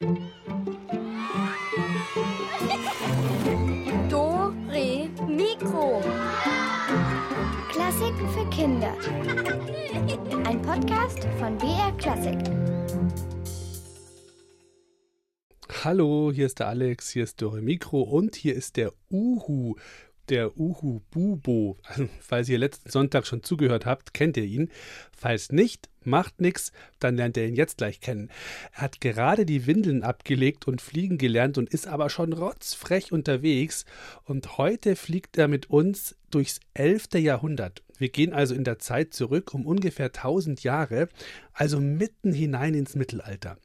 Do, Re, Mikro. Klassiken für Kinder. Ein Podcast von BR Klassik. Hallo, hier ist der Alex, hier ist Dore Mikro und hier ist der Uhu, der Uhu Bubo. Also, falls ihr letzten Sonntag schon zugehört habt, kennt ihr ihn. Falls nicht, macht nix, dann lernt ihr ihn jetzt gleich kennen. Er hat gerade die Windeln abgelegt und fliegen gelernt und ist aber schon rotzfrech unterwegs. Und heute fliegt er mit uns durchs 11. Jahrhundert. Wir gehen also in der Zeit zurück um ungefähr 1000 Jahre, also mitten hinein ins Mittelalter.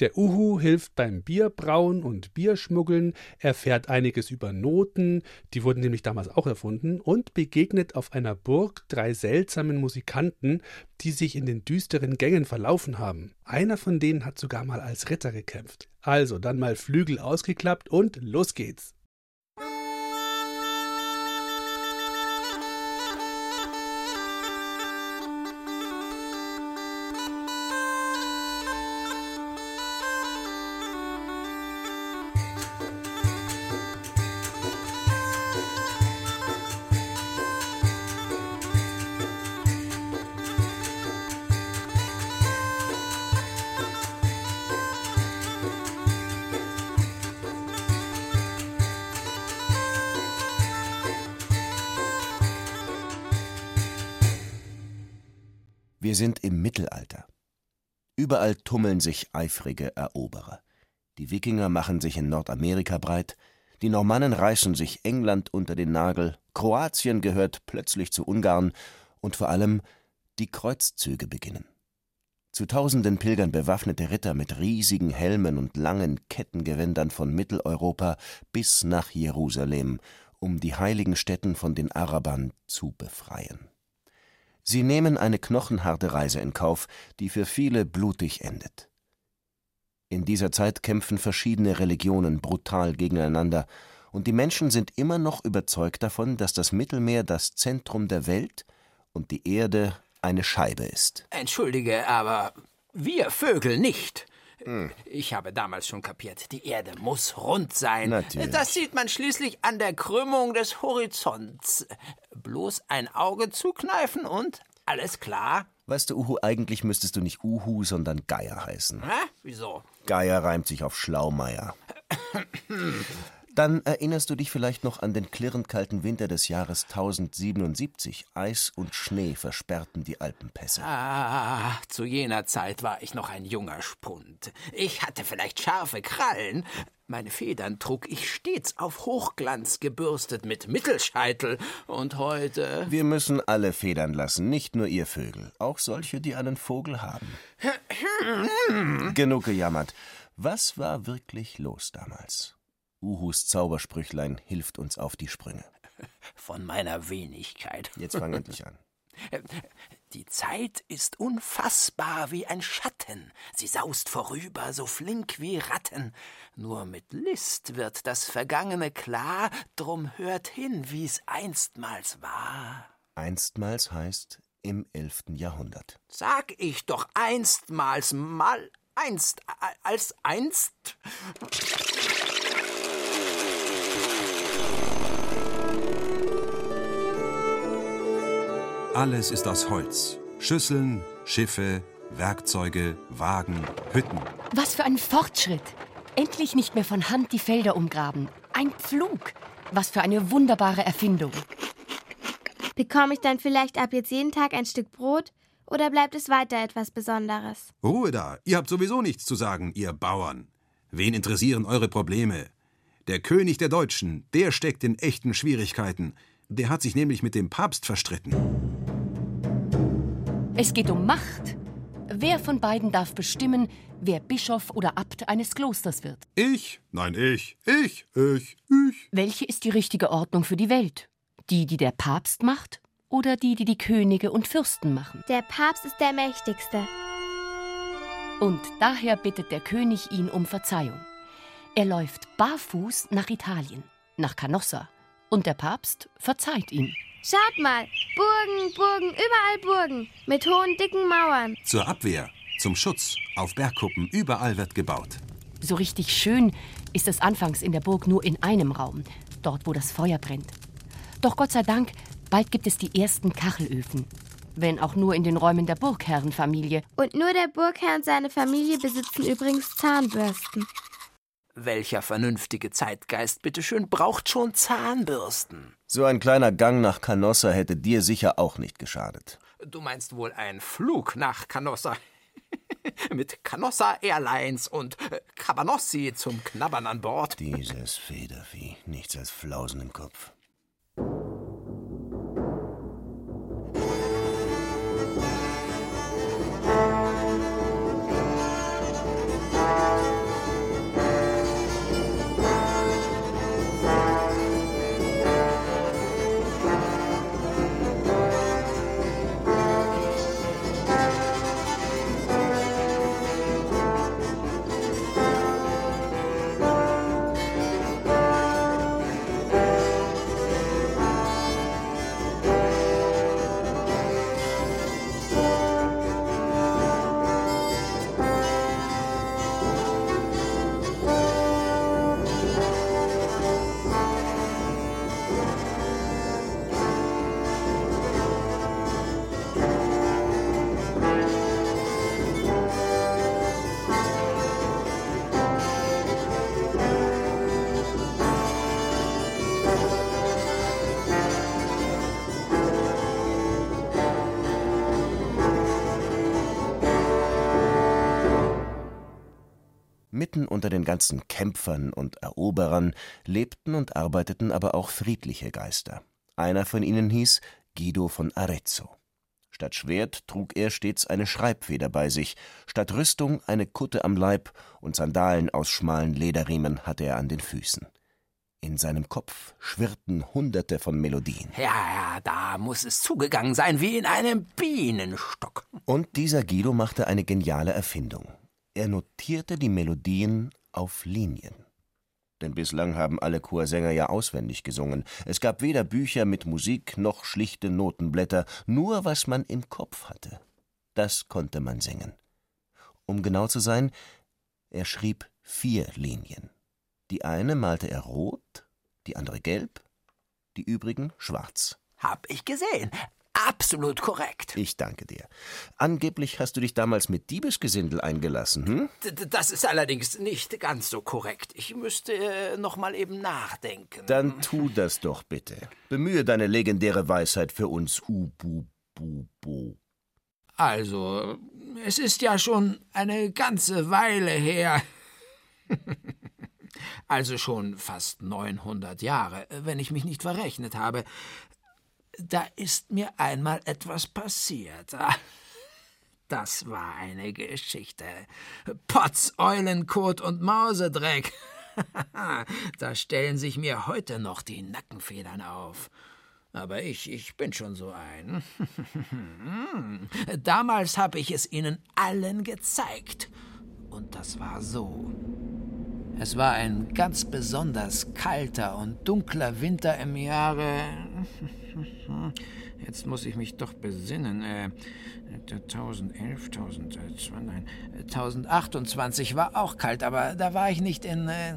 Der Uhu hilft beim Bierbrauen und Bierschmuggeln, erfährt einiges über Noten, die wurden nämlich damals auch erfunden, und begegnet auf einer Burg drei seltsamen Musikanten, die sich in den düsteren Gängen verlaufen haben. Einer von denen hat sogar mal als Ritter gekämpft. Also dann mal Flügel ausgeklappt und los geht's. Sind im Mittelalter. Überall tummeln sich eifrige Eroberer. Die Wikinger machen sich in Nordamerika breit, die Normannen reißen sich England unter den Nagel, Kroatien gehört plötzlich zu Ungarn und vor allem die Kreuzzüge beginnen. Zu tausenden pilgern bewaffnete Ritter mit riesigen Helmen und langen Kettengewändern von Mitteleuropa bis nach Jerusalem, um die heiligen Stätten von den Arabern zu befreien. Sie nehmen eine knochenharte Reise in Kauf, die für viele blutig endet. In dieser Zeit kämpfen verschiedene Religionen brutal gegeneinander, und die Menschen sind immer noch überzeugt davon, dass das Mittelmeer das Zentrum der Welt und die Erde eine Scheibe ist. Entschuldige, aber wir Vögel nicht. Ich habe damals schon kapiert, die Erde muss rund sein. Natürlich. Das sieht man schließlich an der Krümmung des Horizonts. Bloß ein Auge zukneifen und alles klar. Weißt du, Uhu, eigentlich müsstest du nicht Uhu, sondern Geier heißen. Hä? Wieso? Geier reimt sich auf Schlaumeier. Dann erinnerst du dich vielleicht noch an den klirrend kalten Winter des Jahres 1077. Eis und Schnee versperrten die Alpenpässe. Ah, zu jener Zeit war ich noch ein junger Spund. Ich hatte vielleicht scharfe Krallen. Meine Federn trug ich stets auf Hochglanz gebürstet mit Mittelscheitel. Und heute. Wir müssen alle Federn lassen, nicht nur ihr Vögel, auch solche, die einen Vogel haben. Genug gejammert. Was war wirklich los damals? Uhus Zaubersprüchlein hilft uns auf die Sprünge. Von meiner Wenigkeit. Jetzt fang endlich an. Die Zeit ist unfassbar wie ein Schatten. Sie saust vorüber, so flink wie Ratten. Nur mit List wird das Vergangene klar, drum hört hin, wie's einstmals war. Einstmals heißt im 11. Jahrhundert. Sag ich doch einstmals mal einst als einst. Alles ist aus Holz. Schüsseln, Schiffe, Werkzeuge, Wagen, Hütten. Was für ein Fortschritt! Endlich nicht mehr von Hand die Felder umgraben. Ein Pflug! Was für eine wunderbare Erfindung. Bekomme ich dann vielleicht ab jetzt jeden Tag ein Stück Brot oder bleibt es weiter etwas Besonderes? Ruhe da, ihr habt sowieso nichts zu sagen, ihr Bauern. Wen interessieren eure Probleme? Der König der Deutschen, der steckt in echten Schwierigkeiten. Der hat sich nämlich mit dem Papst verstritten. Es geht um Macht. Wer von beiden darf bestimmen, wer Bischof oder Abt eines Klosters wird? Ich? Nein, ich. Ich, ich, ich. Welche ist die richtige Ordnung für die Welt? Die, die der Papst macht oder die, die die Könige und Fürsten machen? Der Papst ist der Mächtigste. Und daher bittet der König ihn um Verzeihung. Er läuft barfuß nach Italien, nach Canossa. Und der Papst verzeiht ihm. Schaut mal, Burgen, Burgen, überall Burgen mit hohen, dicken Mauern. Zur Abwehr, zum Schutz, auf Bergkuppen, überall wird gebaut. So richtig schön ist es anfangs in der Burg nur in einem Raum, dort wo das Feuer brennt. Doch Gott sei Dank, bald gibt es die ersten Kachelöfen. Wenn auch nur in den Räumen der Burgherrenfamilie. Und nur der Burgherr und seine Familie besitzen übrigens Zahnbürsten. Welcher vernünftige Zeitgeist, bitteschön, braucht schon Zahnbürsten? So ein kleiner Gang nach Canossa hätte dir sicher auch nicht geschadet. Du meinst wohl ein Flug nach Canossa? Mit Canossa Airlines und äh, Cabanossi zum Knabbern an Bord. Dieses Federvieh, nichts als Flausen im Kopf. Ganzen Kämpfern und Eroberern lebten und arbeiteten aber auch friedliche Geister. Einer von ihnen hieß Guido von Arezzo. Statt Schwert trug er stets eine Schreibfeder bei sich, statt Rüstung eine Kutte am Leib und Sandalen aus schmalen Lederriemen hatte er an den Füßen. In seinem Kopf schwirrten Hunderte von Melodien. Ja, ja, da muss es zugegangen sein wie in einem Bienenstock. Und dieser Guido machte eine geniale Erfindung. Er notierte die Melodien auf Linien. Denn bislang haben alle Chorsänger ja auswendig gesungen. Es gab weder Bücher mit Musik noch schlichte Notenblätter, nur was man im Kopf hatte. Das konnte man singen. Um genau zu sein, er schrieb vier Linien. Die eine malte er rot, die andere gelb, die übrigen schwarz. Hab ich gesehen. Absolut korrekt. Ich danke dir. Angeblich hast du dich damals mit Diebesgesindel eingelassen, hm? D das ist allerdings nicht ganz so korrekt. Ich müsste äh, noch mal eben nachdenken. Dann tu das doch bitte. Bemühe deine legendäre Weisheit für uns, Ubu-Bu-Bo. Also, es ist ja schon eine ganze Weile her. also schon fast 900 Jahre, wenn ich mich nicht verrechnet habe da ist mir einmal etwas passiert. Das war eine Geschichte. Potz, Eulenkot und Mausedreck. da stellen sich mir heute noch die Nackenfedern auf. Aber ich, ich bin schon so ein. Damals habe ich es ihnen allen gezeigt. Und das war so. Es war ein ganz besonders kalter und dunkler Winter im Jahre Jetzt muss ich mich doch besinnen. Äh, 1011, 1020, nein, 1028 war auch kalt, aber da war ich nicht in. Äh,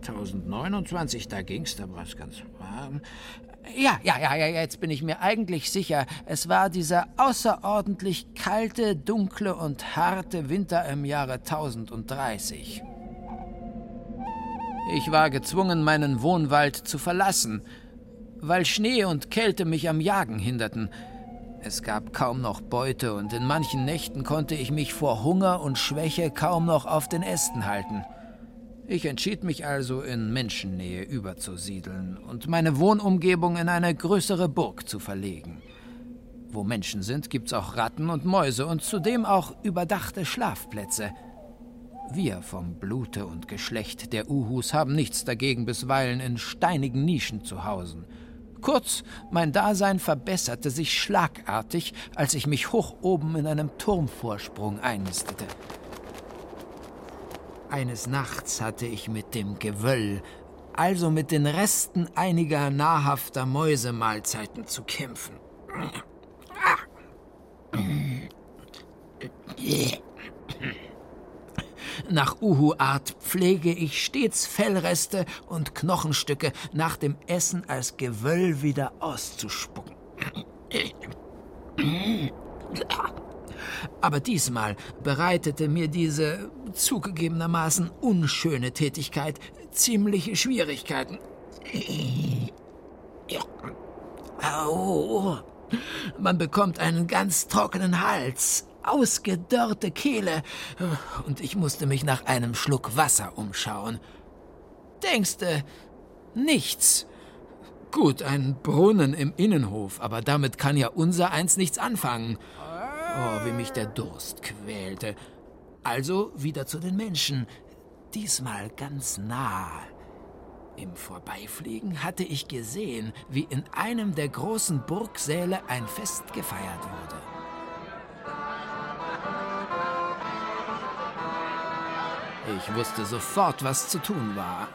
1029, da ging's, da war es ganz warm. Ja, ja, ja, ja, jetzt bin ich mir eigentlich sicher. Es war dieser außerordentlich kalte, dunkle und harte Winter im Jahre 1030. Ich war gezwungen, meinen Wohnwald zu verlassen weil Schnee und Kälte mich am Jagen hinderten. Es gab kaum noch Beute und in manchen Nächten konnte ich mich vor Hunger und Schwäche kaum noch auf den Ästen halten. Ich entschied mich also, in Menschennähe überzusiedeln und meine Wohnumgebung in eine größere Burg zu verlegen. Wo Menschen sind, gibt's auch Ratten und Mäuse und zudem auch überdachte Schlafplätze. Wir vom Blute und Geschlecht der Uhus haben nichts dagegen, bisweilen in steinigen Nischen zu hausen. Kurz, mein Dasein verbesserte sich schlagartig, als ich mich hoch oben in einem Turmvorsprung einnistete. Eines Nachts hatte ich mit dem Gewöll, also mit den Resten einiger nahrhafter Mäusemahlzeiten zu kämpfen. Nach Uhu-Art pflege ich stets Fellreste und Knochenstücke nach dem Essen als Gewöll wieder auszuspucken. Aber diesmal bereitete mir diese zugegebenermaßen unschöne Tätigkeit ziemliche Schwierigkeiten. Au, man bekommt einen ganz trockenen Hals, ausgedörrte Kehle, und ich musste mich nach einem Schluck Wasser umschauen. Denkste, nichts. Gut, ein Brunnen im Innenhof, aber damit kann ja unser eins nichts anfangen. Oh, wie mich der Durst quälte. Also wieder zu den Menschen, diesmal ganz nah. Im Vorbeifliegen hatte ich gesehen, wie in einem der großen Burgsäle ein Fest gefeiert wurde. Ich wusste sofort, was zu tun war.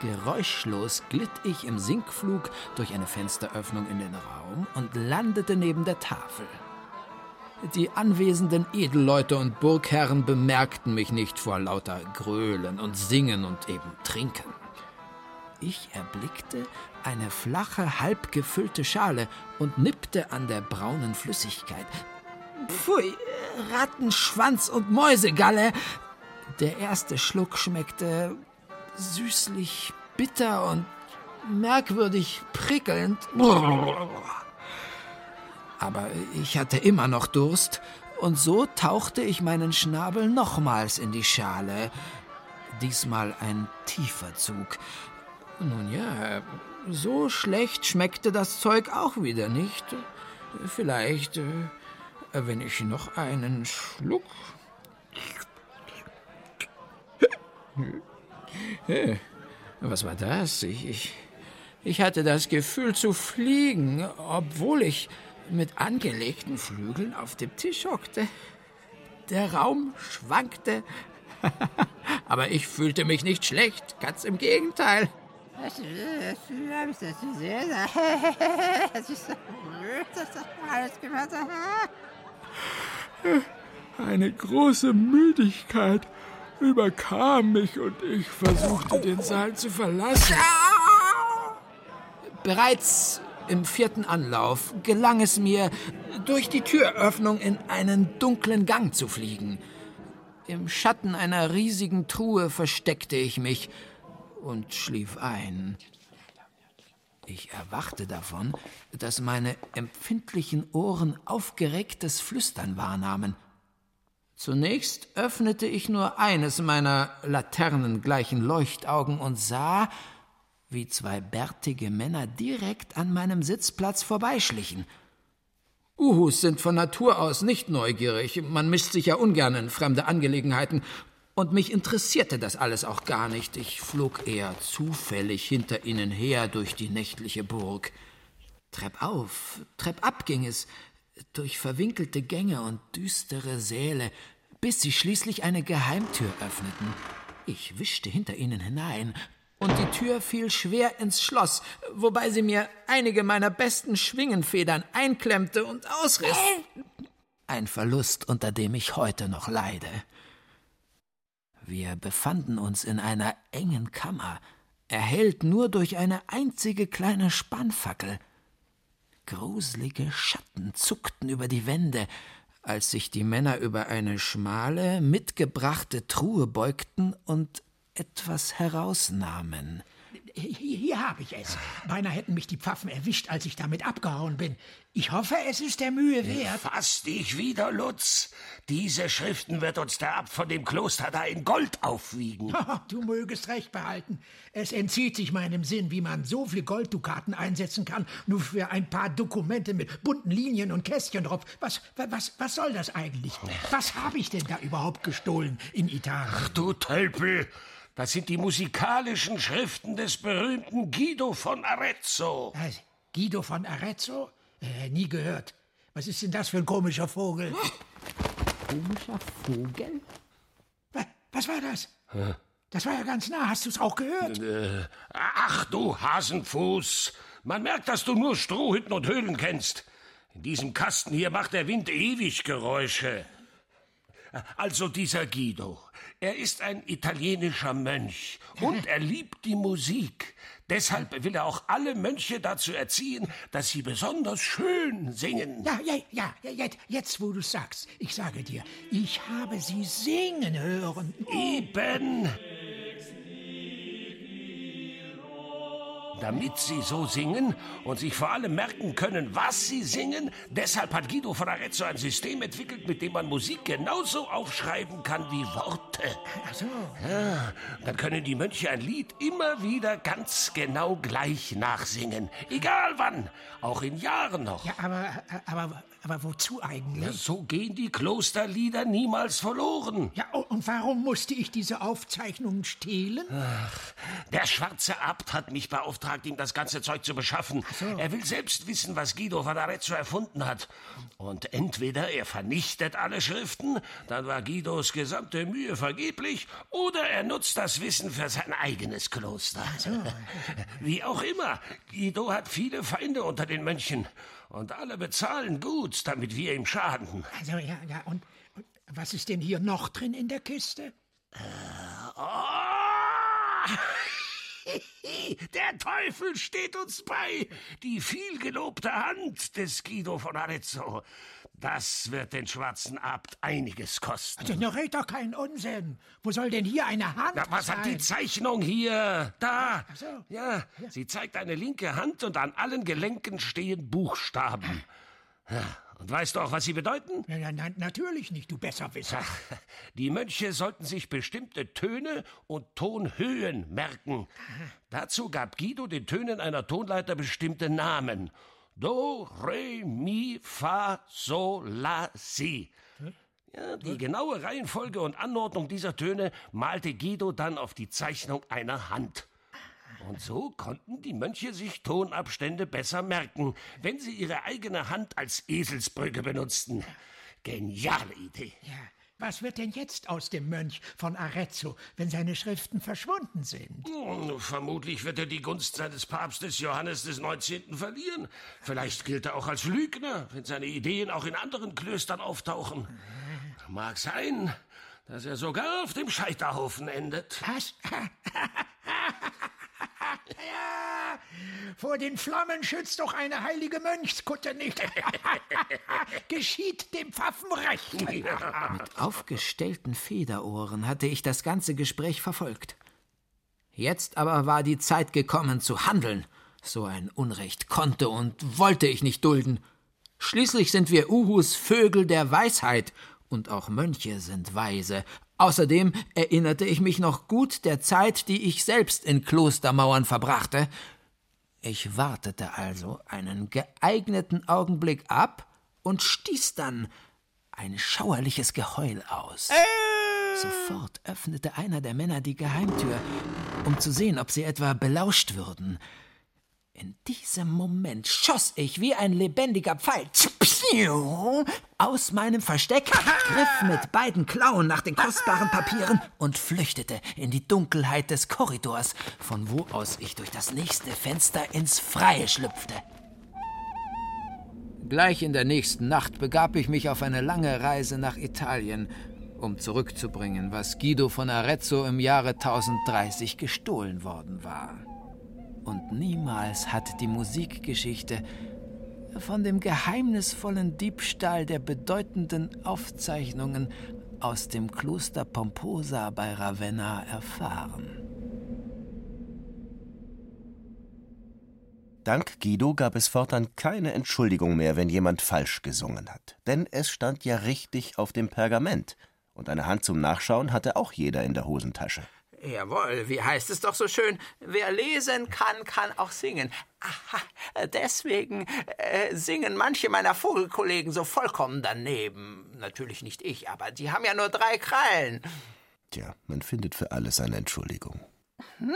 Geräuschlos glitt ich im Sinkflug durch eine Fensteröffnung in den Raum und landete neben der Tafel. Die anwesenden Edelleute und Burgherren bemerkten mich nicht vor lauter Gröhlen und Singen und eben Trinken. Ich erblickte eine flache, halb gefüllte Schale und nippte an der braunen Flüssigkeit. Pfui, Rattenschwanz und Mäusegalle! Der erste Schluck schmeckte süßlich bitter und merkwürdig prickelnd. Aber ich hatte immer noch Durst, und so tauchte ich meinen Schnabel nochmals in die Schale. Diesmal ein tiefer Zug. Nun ja, so schlecht schmeckte das Zeug auch wieder nicht. Vielleicht, äh, wenn ich noch einen Schluck. Was war das? Ich, ich, ich hatte das Gefühl zu fliegen, obwohl ich mit angelegten Flügeln auf dem Tisch hockte. Der Raum schwankte, aber ich fühlte mich nicht schlecht, ganz im Gegenteil. Eine große Müdigkeit überkam mich und ich versuchte, den Saal zu verlassen. Bereits im vierten Anlauf gelang es mir, durch die Türöffnung in einen dunklen Gang zu fliegen. Im Schatten einer riesigen Truhe versteckte ich mich und schlief ein. Ich erwachte davon, dass meine empfindlichen Ohren aufgeregtes Flüstern wahrnahmen. Zunächst öffnete ich nur eines meiner laternengleichen Leuchtaugen und sah, wie zwei bärtige Männer direkt an meinem Sitzplatz vorbeischlichen. Uhus sind von Natur aus nicht neugierig, man mischt sich ja ungern in fremde Angelegenheiten, und mich interessierte das alles auch gar nicht. Ich flog eher zufällig hinter ihnen her durch die nächtliche Burg. Trepp auf, Trepp ab ging es, durch verwinkelte Gänge und düstere Säle, bis sie schließlich eine Geheimtür öffneten. Ich wischte hinter ihnen hinein, und die Tür fiel schwer ins Schloss, wobei sie mir einige meiner besten Schwingenfedern einklemmte und ausriss. Ein Verlust, unter dem ich heute noch leide. Wir befanden uns in einer engen Kammer, erhellt nur durch eine einzige kleine Spannfackel. Gruselige Schatten zuckten über die Wände, als sich die Männer über eine schmale, mitgebrachte Truhe beugten und etwas herausnahmen. Hier, hier habe ich es. Beinahe hätten mich die Pfaffen erwischt, als ich damit abgehauen bin. Ich hoffe, es ist der Mühe wert. Fass dich wieder, Lutz. Diese Schriften wird uns der Abt von dem Kloster da in Gold aufwiegen. du mögest recht behalten. Es entzieht sich meinem Sinn, wie man so viel Golddukaten einsetzen kann, nur für ein paar Dokumente mit bunten Linien und Kästchen drauf. Was, was, was soll das eigentlich? Was habe ich denn da überhaupt gestohlen in Italien? Ach, du Tölpel. Das sind die musikalischen Schriften des berühmten Guido von Arezzo. Was? Guido von Arezzo? Äh, nie gehört. Was ist denn das für ein komischer Vogel? Komischer Vogel? Was war das? Das war ja ganz nah. Hast du es auch gehört? Äh, ach du Hasenfuß. Man merkt, dass du nur Strohhütten und Höhlen kennst. In diesem Kasten hier macht der Wind ewig Geräusche. Also dieser Guido. Er ist ein italienischer Mönch und er liebt die Musik. Deshalb will er auch alle Mönche dazu erziehen, dass sie besonders schön singen. Ja, ja, ja, ja jetzt, jetzt wo du sagst, ich sage dir, ich habe sie singen hören. Eben. Damit sie so singen und sich vor allem merken können, was sie singen. Deshalb hat Guido von Arezzo ein System entwickelt, mit dem man Musik genauso aufschreiben kann wie Worte. Ach so. Ja, dann können die Mönche ein Lied immer wieder ganz genau gleich nachsingen. Egal wann, auch in Jahren noch. Ja, aber, aber, aber wozu eigentlich? Ja, so gehen die Klosterlieder niemals verloren. Ja, und warum musste ich diese Aufzeichnungen stehlen? Ach, der schwarze Abt hat mich beauftragt, ihm das ganze Zeug zu beschaffen. So. Er will selbst wissen, was Guido von Arezzo erfunden hat. Und entweder er vernichtet alle Schriften, dann war Guidos gesamte Mühe vergeblich, oder er nutzt das Wissen für sein eigenes Kloster. So. Wie auch immer, Guido hat viele Feinde unter den Mönchen. Und alle bezahlen gut, damit wir ihm schaden. Also, ja, ja, und, und was ist denn hier noch drin in der Kiste? Oh! Der Teufel steht uns bei. Die vielgelobte Hand des Guido von Arezzo. Das wird den schwarzen Abt einiges kosten. Also, na, red doch keinen Unsinn. Wo soll denn hier eine Hand Na, was sein? hat die Zeichnung hier? Da. Ach so. Ja, sie zeigt eine linke Hand und an allen Gelenken stehen Buchstaben. Ja, und weißt du auch, was sie bedeuten? Ja, ja, na, natürlich nicht, du Besserwisser. Ach, die Mönche sollten sich bestimmte Töne und Tonhöhen merken. Dazu gab Guido den Tönen einer Tonleiter bestimmte Namen. Do, Re, Mi, Fa, Sol, La, Si. Ja, die genaue Reihenfolge und Anordnung dieser Töne malte Guido dann auf die Zeichnung einer Hand. Und so konnten die Mönche sich Tonabstände besser merken, wenn sie ihre eigene Hand als Eselsbrücke benutzten. Geniale Idee. Ja, was wird denn jetzt aus dem Mönch von Arezzo, wenn seine Schriften verschwunden sind? Hm, Vermutlich wird er die Gunst seines Papstes Johannes des 19. verlieren. Vielleicht gilt er auch als Lügner, wenn seine Ideen auch in anderen Klöstern auftauchen. Mag sein, dass er sogar auf dem Scheiterhaufen endet. Was? vor den Flammen schützt doch eine heilige Mönchskutte nicht. Geschieht dem Pfaffen recht. Mit aufgestellten Federohren hatte ich das ganze Gespräch verfolgt. Jetzt aber war die Zeit gekommen zu handeln. So ein Unrecht konnte und wollte ich nicht dulden. Schließlich sind wir Uhus Vögel der Weisheit, und auch Mönche sind weise. Außerdem erinnerte ich mich noch gut der Zeit, die ich selbst in Klostermauern verbrachte. Ich wartete also einen geeigneten Augenblick ab und stieß dann ein schauerliches Geheul aus. Sofort öffnete einer der Männer die Geheimtür, um zu sehen, ob sie etwa belauscht würden. In diesem Moment schoss ich wie ein lebendiger Pfeil aus meinem Versteck, griff mit beiden Klauen nach den kostbaren Papieren und flüchtete in die Dunkelheit des Korridors, von wo aus ich durch das nächste Fenster ins Freie schlüpfte. Gleich in der nächsten Nacht begab ich mich auf eine lange Reise nach Italien, um zurückzubringen, was Guido von Arezzo im Jahre 1030 gestohlen worden war. Und niemals hat die Musikgeschichte von dem geheimnisvollen Diebstahl der bedeutenden Aufzeichnungen aus dem Kloster Pomposa bei Ravenna erfahren. Dank Guido gab es fortan keine Entschuldigung mehr, wenn jemand falsch gesungen hat. Denn es stand ja richtig auf dem Pergament. Und eine Hand zum Nachschauen hatte auch jeder in der Hosentasche. Jawohl, wie heißt es doch so schön? Wer lesen kann, kann auch singen. Aha, deswegen äh, singen manche meiner Vogelkollegen so vollkommen daneben. Natürlich nicht ich, aber die haben ja nur drei Krallen. Tja, man findet für alles eine Entschuldigung. Hm?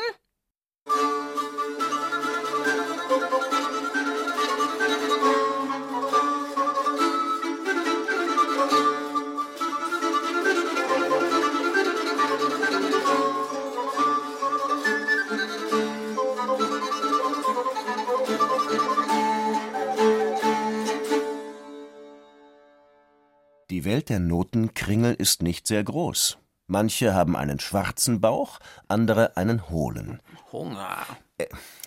Die Welt der Notenkringel ist nicht sehr groß. Manche haben einen schwarzen Bauch, andere einen hohlen. Hunger.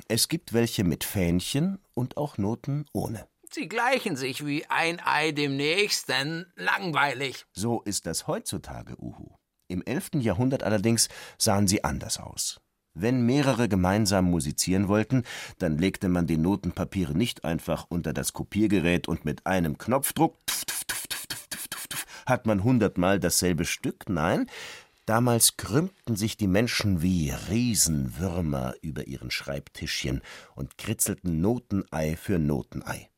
Es gibt welche mit Fähnchen und auch Noten ohne. Sie gleichen sich wie ein Ei dem nächsten, langweilig. So ist das heutzutage, Uhu. Im 11. Jahrhundert allerdings sahen sie anders aus. Wenn mehrere gemeinsam musizieren wollten, dann legte man die Notenpapiere nicht einfach unter das Kopiergerät und mit einem Knopfdruck tf, tf, hat man hundertmal dasselbe Stück. Nein, damals krümmten sich die Menschen wie Riesenwürmer über ihren Schreibtischchen und kritzelten Notenei für Notenei.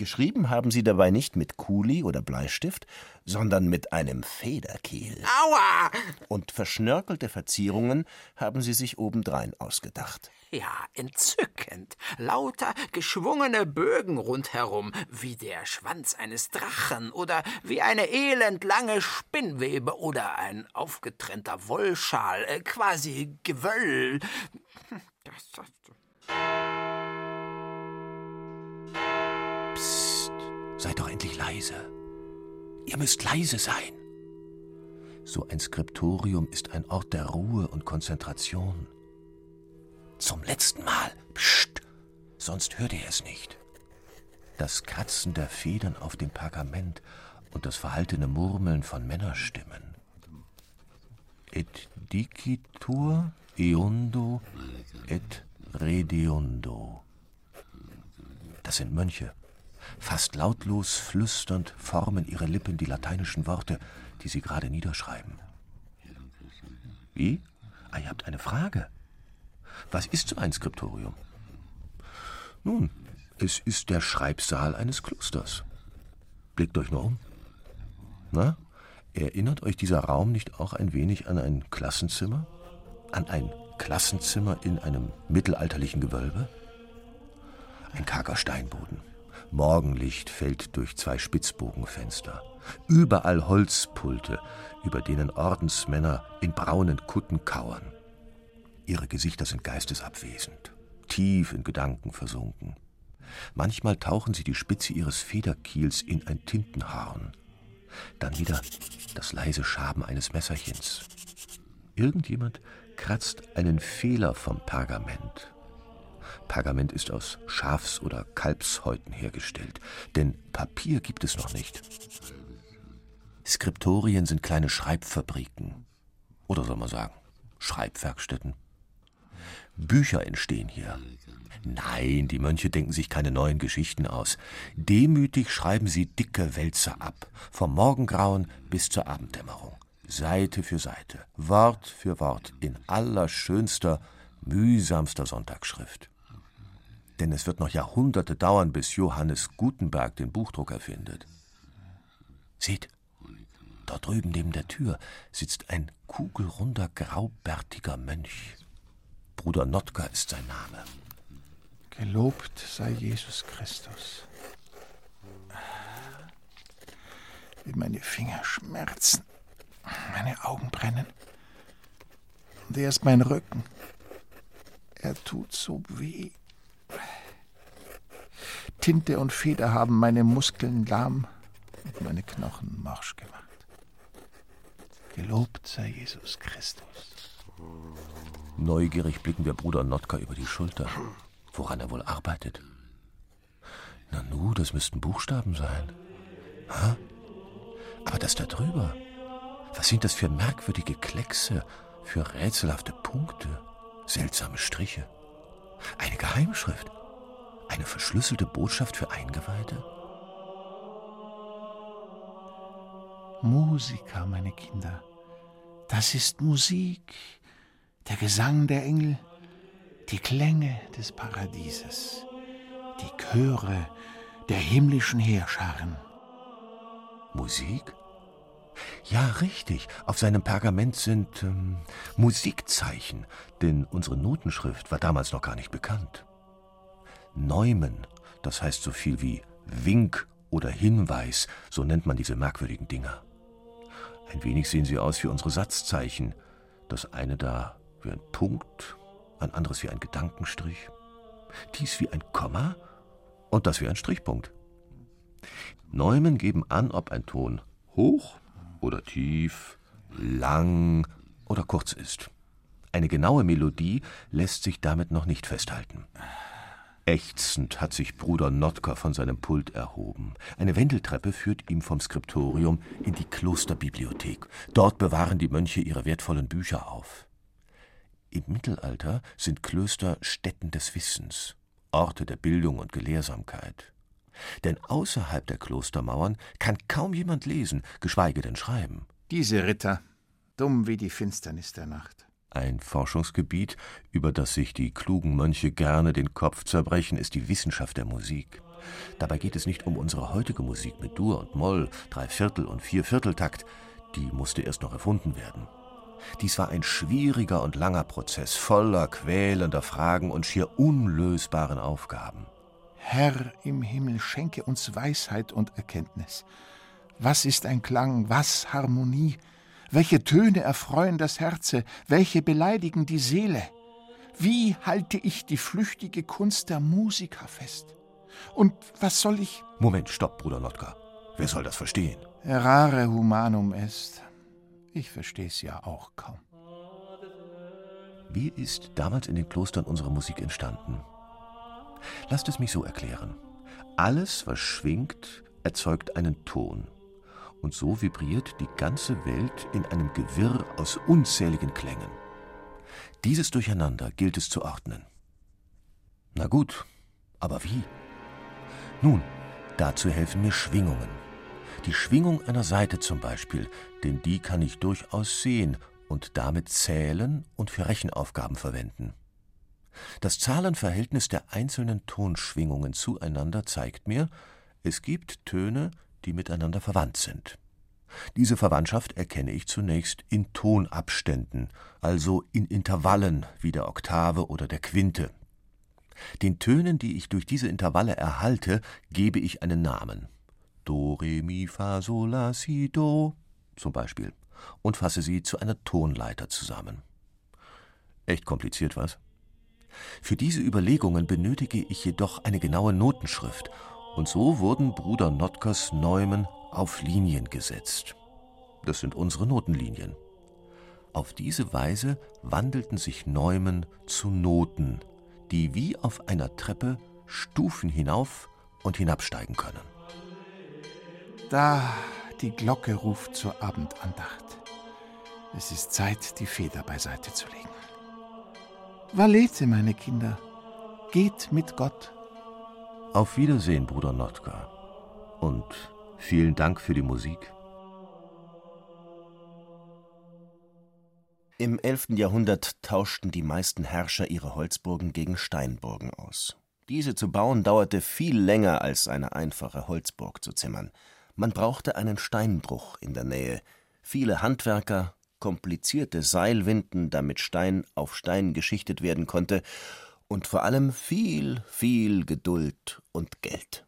Geschrieben haben sie dabei nicht mit Kuli oder Bleistift, sondern mit einem Federkiel. Aua! Und verschnörkelte Verzierungen haben sie sich obendrein ausgedacht. Ja, entzückend. Lauter geschwungene Bögen rundherum, wie der Schwanz eines Drachen oder wie eine elendlange Spinnwebe oder ein aufgetrennter Wollschal, äh, quasi Gewöll. Das, das, Psst, seid doch endlich leise. Ihr müsst leise sein. So ein Skriptorium ist ein Ort der Ruhe und Konzentration. Zum letzten Mal. Psst, sonst hört ihr es nicht. Das Kratzen der Federn auf dem Pergament und das verhaltene Murmeln von Männerstimmen. Et dicitur eundo et redeundo. Das sind Mönche. Fast lautlos flüsternd formen ihre Lippen die lateinischen Worte, die sie gerade niederschreiben. Wie? Ah, ihr habt eine Frage. Was ist so ein Skriptorium? Nun, es ist der Schreibsaal eines Klosters. Blickt euch nur um. Na, erinnert euch dieser Raum nicht auch ein wenig an ein Klassenzimmer? An ein Klassenzimmer in einem mittelalterlichen Gewölbe? Ein karger Steinboden. Morgenlicht fällt durch zwei Spitzbogenfenster. Überall Holzpulte, über denen Ordensmänner in braunen Kutten kauern. Ihre Gesichter sind geistesabwesend, tief in Gedanken versunken. Manchmal tauchen sie die Spitze ihres Federkiels in ein Tintenhorn. Dann wieder das leise Schaben eines Messerchens. Irgendjemand kratzt einen Fehler vom Pergament Pergament ist aus Schafs- oder Kalbshäuten hergestellt, denn Papier gibt es noch nicht. Skriptorien sind kleine Schreibfabriken. Oder soll man sagen, Schreibwerkstätten. Bücher entstehen hier. Nein, die Mönche denken sich keine neuen Geschichten aus. Demütig schreiben sie dicke Wälzer ab, vom Morgengrauen bis zur Abenddämmerung. Seite für Seite, Wort für Wort, in allerschönster, mühsamster Sonntagsschrift denn es wird noch Jahrhunderte dauern, bis Johannes Gutenberg den Buchdruck erfindet. Seht, dort drüben neben der Tür sitzt ein kugelrunder, graubärtiger Mönch. Bruder Notka ist sein Name. Gelobt sei Jesus Christus. Wie meine Finger schmerzen, meine Augen brennen. Und erst mein Rücken. Er tut so weh. Tinte und Feder haben meine Muskeln lahm und meine Knochen morsch gemacht. Gelobt sei Jesus Christus. Neugierig blicken wir Bruder Notka über die Schulter, woran er wohl arbeitet. Na nu, das müssten Buchstaben sein. Ha? Aber das da drüber, was sind das für merkwürdige Kleckse, für rätselhafte Punkte, seltsame Striche? Eine Geheimschrift. Eine verschlüsselte Botschaft für Eingeweihte? Musiker, meine Kinder. Das ist Musik, der Gesang der Engel, die Klänge des Paradieses, die Chöre der himmlischen Heerscharen. Musik? Ja, richtig. Auf seinem Pergament sind ähm, Musikzeichen, denn unsere Notenschrift war damals noch gar nicht bekannt. Neumen, das heißt so viel wie Wink oder Hinweis, so nennt man diese merkwürdigen Dinger. Ein wenig sehen sie aus wie unsere Satzzeichen. Das eine da wie ein Punkt, ein anderes wie ein Gedankenstrich, dies wie ein Komma und das wie ein Strichpunkt. Neumen geben an, ob ein Ton hoch oder tief, lang oder kurz ist. Eine genaue Melodie lässt sich damit noch nicht festhalten. Ächzend hat sich Bruder Notker von seinem Pult erhoben. Eine Wendeltreppe führt ihm vom Skriptorium in die Klosterbibliothek. Dort bewahren die Mönche ihre wertvollen Bücher auf. Im Mittelalter sind Klöster Stätten des Wissens, Orte der Bildung und Gelehrsamkeit. Denn außerhalb der Klostermauern kann kaum jemand lesen, geschweige denn schreiben. Diese Ritter, dumm wie die Finsternis der Nacht. Ein Forschungsgebiet, über das sich die klugen Mönche gerne den Kopf zerbrechen, ist die Wissenschaft der Musik. Dabei geht es nicht um unsere heutige Musik mit Dur und Moll, Dreiviertel- und Viervierteltakt. Die musste erst noch erfunden werden. Dies war ein schwieriger und langer Prozess, voller quälender Fragen und schier unlösbaren Aufgaben. Herr im Himmel, schenke uns Weisheit und Erkenntnis. Was ist ein Klang, was Harmonie? Welche Töne erfreuen das Herze, welche beleidigen die Seele? Wie halte ich die flüchtige Kunst der Musiker fest? Und was soll ich. Moment, stopp, Bruder Notka. Wer soll das verstehen? Errare humanum est. Ich versteh's ja auch kaum. Wie ist damals in den Klostern unsere Musik entstanden? Lasst es mich so erklären. Alles, was schwingt, erzeugt einen Ton und so vibriert die ganze Welt in einem Gewirr aus unzähligen Klängen. Dieses Durcheinander gilt es zu ordnen. Na gut, aber wie? Nun, dazu helfen mir Schwingungen. Die Schwingung einer Seite zum Beispiel, denn die kann ich durchaus sehen und damit zählen und für Rechenaufgaben verwenden. Das Zahlenverhältnis der einzelnen Tonschwingungen zueinander zeigt mir, es gibt Töne, die miteinander verwandt sind. Diese Verwandtschaft erkenne ich zunächst in Tonabständen, also in Intervallen wie der Oktave oder der Quinte. Den Tönen, die ich durch diese Intervalle erhalte, gebe ich einen Namen. Do, Re, Mi, Fa, Sol, La, Si, Do zum Beispiel und fasse sie zu einer Tonleiter zusammen. Echt kompliziert, was? Für diese Überlegungen benötige ich jedoch eine genaue Notenschrift und so wurden Bruder Notkers Neumen auf Linien gesetzt. Das sind unsere Notenlinien. Auf diese Weise wandelten sich Neumen zu Noten, die wie auf einer Treppe Stufen hinauf und hinabsteigen können. Da die Glocke ruft zur Abendandacht. Es ist Zeit, die Feder beiseite zu legen. Valete, meine Kinder, geht mit Gott. Auf Wiedersehen, Bruder Notka. Und vielen Dank für die Musik. Im 11. Jahrhundert tauschten die meisten Herrscher ihre Holzburgen gegen Steinburgen aus. Diese zu bauen dauerte viel länger als eine einfache Holzburg zu zimmern. Man brauchte einen Steinbruch in der Nähe, viele Handwerker, komplizierte Seilwinden, damit Stein auf Stein geschichtet werden konnte, und vor allem viel, viel Geduld und Geld.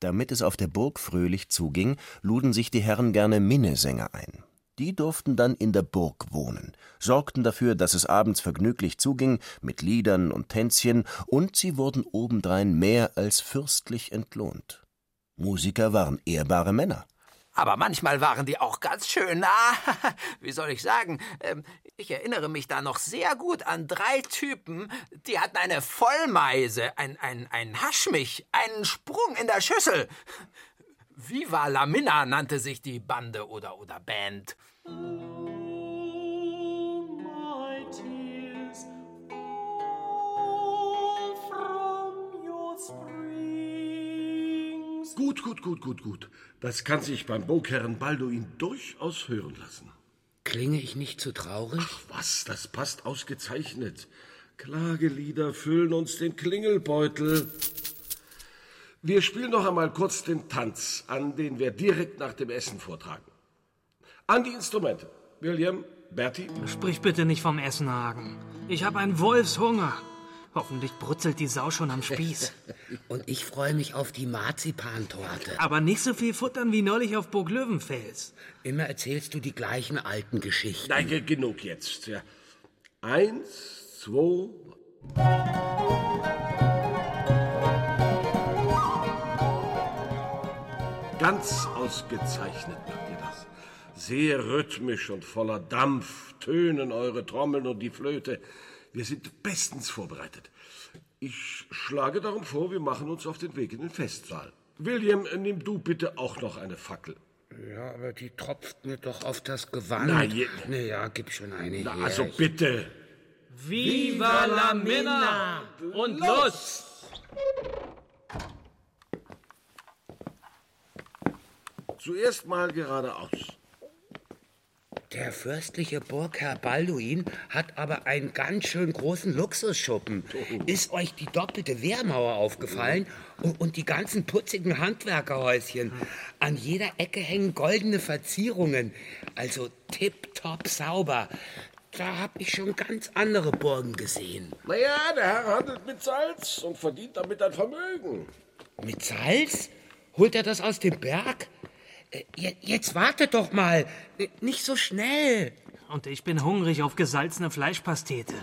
Damit es auf der Burg fröhlich zuging, luden sich die Herren gerne Minnesänger ein. Die durften dann in der Burg wohnen, sorgten dafür, dass es abends vergnüglich zuging, mit Liedern und Tänzchen, und sie wurden obendrein mehr als fürstlich entlohnt. Musiker waren ehrbare Männer. Aber manchmal waren die auch ganz schön, ah, wie soll ich sagen, ähm, ich erinnere mich da noch sehr gut an drei Typen, die hatten eine Vollmeise, ein, ein, ein Haschmich, einen Sprung in der Schüssel. Viva la Minna nannte sich die Bande oder, oder Band. Gut, gut, gut, gut, gut. Das kann sich beim Burgherrn Balduin durchaus hören lassen. Klinge ich nicht zu traurig? Ach was, das passt ausgezeichnet. Klagelieder füllen uns den Klingelbeutel. Wir spielen noch einmal kurz den Tanz, an den wir direkt nach dem Essen vortragen. An die Instrumente. William, Bertie. Sprich bitte nicht vom Essen, Hagen. Ich habe einen Wolfshunger. Hoffentlich brutzelt die Sau schon am Spieß. Und ich freue mich auf die Marzipantorte. Aber nicht so viel futtern wie neulich auf Burg Löwenfels. Immer erzählst du die gleichen alten Geschichten. Nein, ge- genug jetzt. Ja. Eins, zwei. Ganz ausgezeichnet macht ihr das. Sehr rhythmisch und voller Dampf tönen eure Trommeln und die Flöte. Wir sind bestens vorbereitet. Ich schlage darum vor, wir machen uns auf den Weg in den Festsaal. William, nimm du bitte auch noch eine Fackel. Ja, aber die tropft mir doch auf das Gewand. Na, je- Na ja, gib schon eine Na, her. also bitte. Viva la Minna! Und los! Zuerst mal geradeaus. Der fürstliche Burgherr Balduin hat aber einen ganz schön großen Luxusschuppen. Ist euch die doppelte Wehrmauer aufgefallen? Und, und die ganzen putzigen Handwerkerhäuschen. An jeder Ecke hängen goldene Verzierungen. Also tipptopp sauber. Da hab ich schon ganz andere Burgen gesehen. Naja, der Herr handelt mit Salz und verdient damit ein Vermögen. Mit Salz? Holt er das aus dem Berg? Äh, je- Jetzt wartet doch mal. Äh, Nicht so schnell. Und ich bin hungrig auf gesalzene Fleischpastete.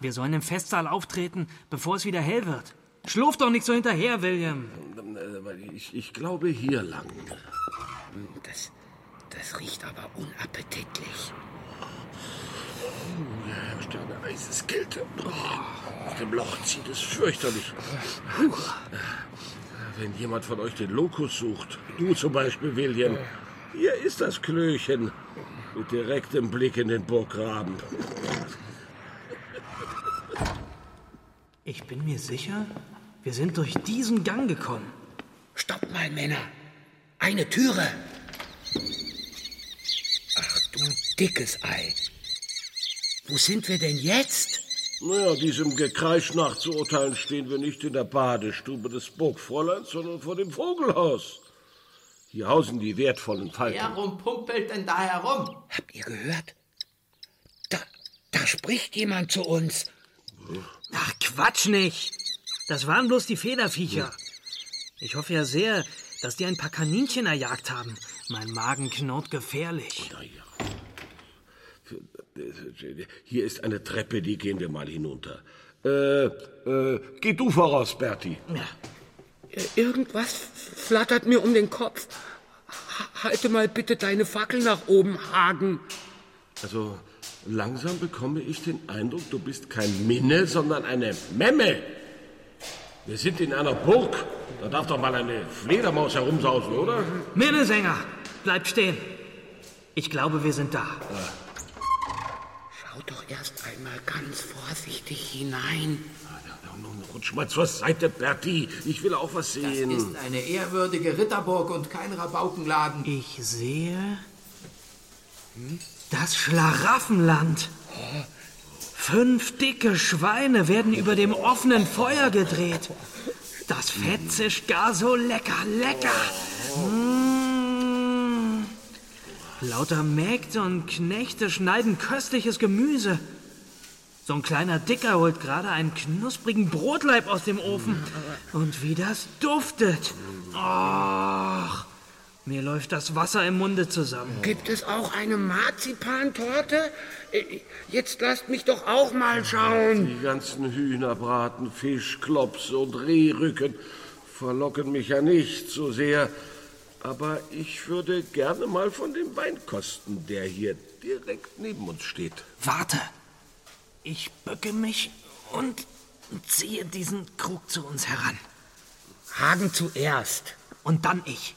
Wir sollen im Festsaal auftreten, bevor es wieder hell wird. Schlurf doch nicht so hinterher, William. Ich, ich glaube hier lang. Das, das riecht aber unappetitlich. Ja, herrscht ja eine Eiseskälte. Aus dem Loch zieht es fürchterlich. Puh. Wenn jemand von euch den Lokus sucht, du zum Beispiel, William, hier ist das Klöchen mit direktem Blick in den Burggraben. Ich bin mir sicher, wir sind durch diesen Gang gekommen. Stopp mal, Männer. Eine Türe. Ach du dickes Ei. Wo sind wir denn jetzt? Naja, diesem Gekreisch nachzuurteilen, stehen wir nicht in der Badestube des Burgfräuleins, sondern vor dem Vogelhaus. Hier hausen die wertvollen Falken. Wer rumpumpelt denn da herum? Habt ihr gehört? Da, da spricht jemand zu uns. Ach, Quatsch nicht. Das waren bloß die Federviecher. Ich hoffe ja sehr, dass die ein paar Kaninchen erjagt haben. Mein Magen knurrt gefährlich. Hier ist eine Treppe, die gehen wir mal hinunter. Äh, äh, geh du voraus, Bertie. Äh, Irgendwas flattert mir um den Kopf. Ha- Halte mal bitte deine Fackel nach oben, Hagen. Also, langsam bekomme ich den Eindruck, du bist kein Minne, sondern eine Memme. Wir sind in einer Burg. Da darf doch mal eine Fledermaus herumsausen, oder? Minnesänger, bleib stehen. Ich glaube, wir sind da. Schau doch erst einmal ganz vorsichtig hinein. Nun rutsch mal zur Seite, Bertie. Ich will auch was sehen. Das ist eine ehrwürdige Ritterburg und kein Rabaukenladen. Ich sehe das Schlaraffenland. Fünf dicke Schweine werden über dem offenen Feuer gedreht. Das Fett zischt gar so lecker, lecker. Mm. Lauter Mägde und Knechte schneiden köstliches Gemüse. So ein kleiner Dicker holt gerade einen knusprigen Brotleib aus dem Ofen. Und wie das duftet. Ach, mir läuft das Wasser im Munde zusammen. Gibt es auch eine Marzipantorte? Äh, Jetzt lasst mich doch auch mal schauen. Die ganzen Hühnerbraten, Fischklopse und Rehrücken verlocken mich ja nicht so sehr. Aber ich würde gerne mal von dem Wein kosten, der hier direkt neben uns steht. Warte. Ich bücke mich und ziehe diesen Krug zu uns heran. Hagen zuerst. Und dann ich.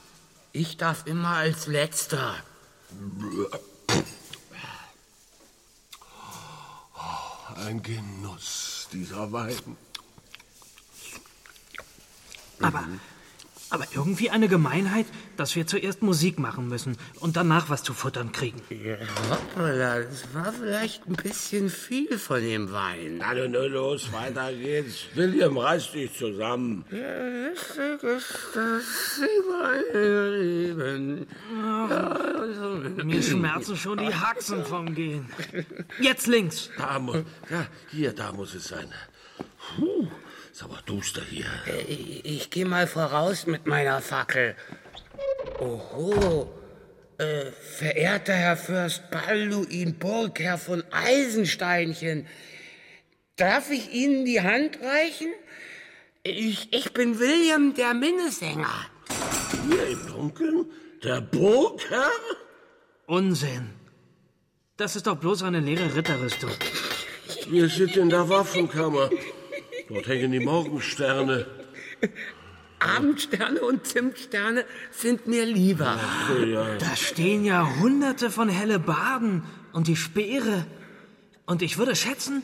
Ich darf immer als Letzter. Ein Genuss, dieser Wein. Aber, aber irgendwie eine Gemeinheit, dass wir zuerst Musik machen müssen und danach was zu futtern kriegen. Ja, hoppala, das war vielleicht ein bisschen viel von dem Wein. Na, nun, los, weiter geht's. William, reiß dich zusammen. Ja, lustig ist das Leben. Mir schmerzen schon die Haxen vom Gehen. Jetzt links. Da muss, ja, hier, da muss es sein. Puh, ist aber duster hier. Ich, ich gehe mal voraus mit meiner Fackel. Oho, äh, verehrter Herr Fürst Balduin Burgherr von Eisensteinchen, darf ich Ihnen die Hand reichen? Ich, ich bin William der Minnesänger. Hier eben betrunken? Der Burgherr? Unsinn. Das ist doch bloß eine leere Ritterrüstung. Wir sind in der Waffenkammer. Dort hängen die Morgensterne. Abendsterne und Zimtsterne sind mir lieber. ja. Da stehen ja hunderte von Hellebarden und die Speere. Und ich würde schätzen,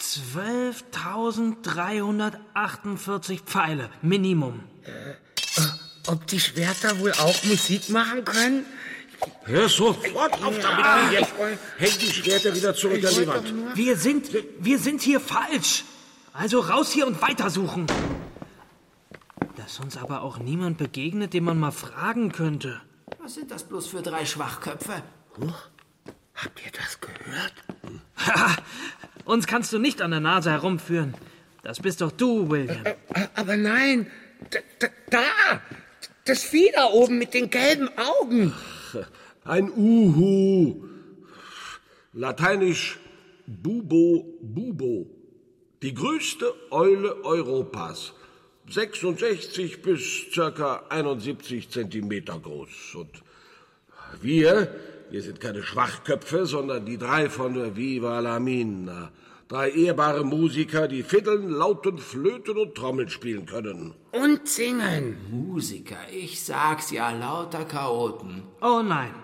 12.348 Pfeile, Minimum. Ob die Schwerter wohl auch Musik machen können? Hör sofort auf damit! Ja. Hängt die Schwerter wieder zurück an die Wand. Wir sind, wir sind hier falsch. Also raus hier und weitersuchen. Dass uns aber auch niemand begegnet, den man mal fragen könnte. Was sind das bloß für drei Schwachköpfe? Habt ihr das gehört? Ha, uns kannst du nicht an der Nase herumführen. Das bist doch du, William. Aber nein, da, da, da, das Vieh da oben mit den gelben Augen. Ein Uhu. Lateinisch Bubo Bubo. Die größte Eule Europas. 66 bis circa 71 Zentimeter groß. Und wir, wir sind keine Schwachköpfe, sondern die drei von Viva la Mina. Drei ehrbare Musiker, die Fiddeln, Lauten, Flöten und Trommeln spielen können. Und singen. Musiker, ich sag's ja, lauter Chaoten. Oh nein.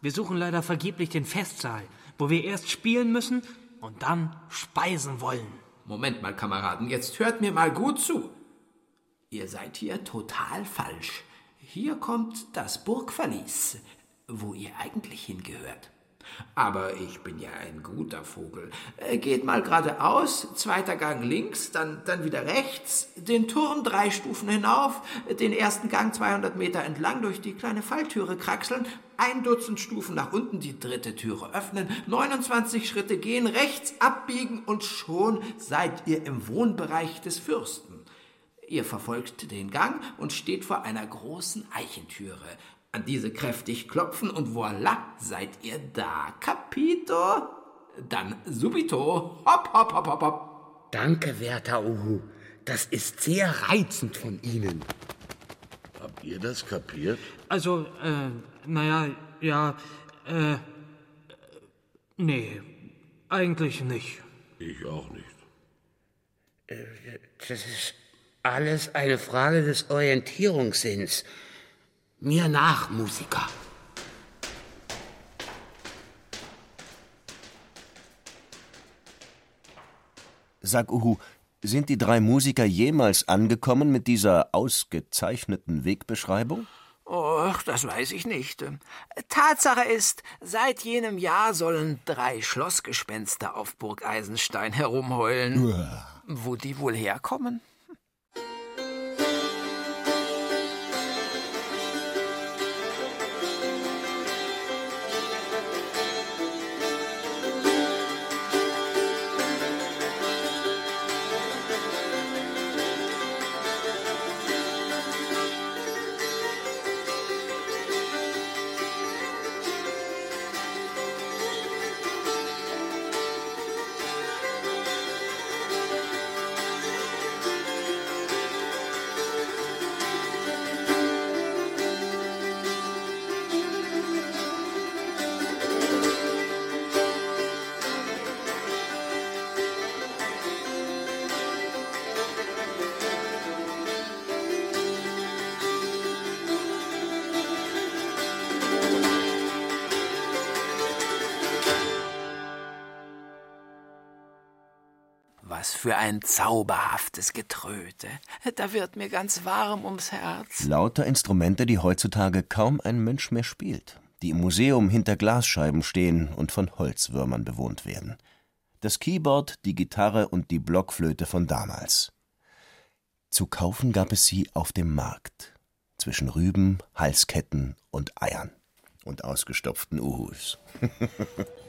Wir suchen leider vergeblich den Festsaal, wo wir erst spielen müssen und dann speisen wollen. Moment mal, Kameraden, jetzt hört mir mal gut zu. Ihr seid hier total falsch. Hier kommt das Burgverlies, wo ihr eigentlich hingehört. Aber ich bin ja ein guter Vogel. Äh, Geht mal geradeaus, zweiter Gang links, dann, dann wieder rechts, den Turm drei Stufen hinauf, den ersten Gang 200 Meter entlang durch die kleine Falltüre kraxeln, ein Dutzend Stufen nach unten, die dritte Türe öffnen, 29 Schritte gehen, rechts abbiegen und schon seid ihr im Wohnbereich des Fürsten. Ihr verfolgt den Gang und steht vor einer großen Eichentüre. An diese kräftig klopfen und voilà, seid ihr da. Capito? Dann subito. Hopp, hopp, hopp, hopp, hopp. Danke, werter Uhu. Das ist sehr reizend von Ihnen. Habt ihr das kapiert? Also, äh, naja, ja, äh, nee, eigentlich nicht. Ich auch nicht. Das ist alles eine Frage des Orientierungssinns. Mir nach, Musiker. Sag Uhu, sind die drei Musiker jemals angekommen mit dieser ausgezeichneten Wegbeschreibung? Och, das weiß ich nicht. Tatsache ist, seit jenem Jahr sollen drei Schlossgespenster auf Burg Eisenstein herumheulen. Wo die wohl herkommen? Für ein zauberhaftes Getröte. Da wird mir ganz warm ums Herz. Lauter Instrumente, die heutzutage kaum ein Mensch mehr spielt, die im Museum hinter Glasscheiben stehen und von Holzwürmern bewohnt werden. Das Keyboard, die Gitarre und die Blockflöte von damals. Zu kaufen gab es sie auf dem Markt, zwischen Rüben, Halsketten und Eiern und ausgestopften Uhus.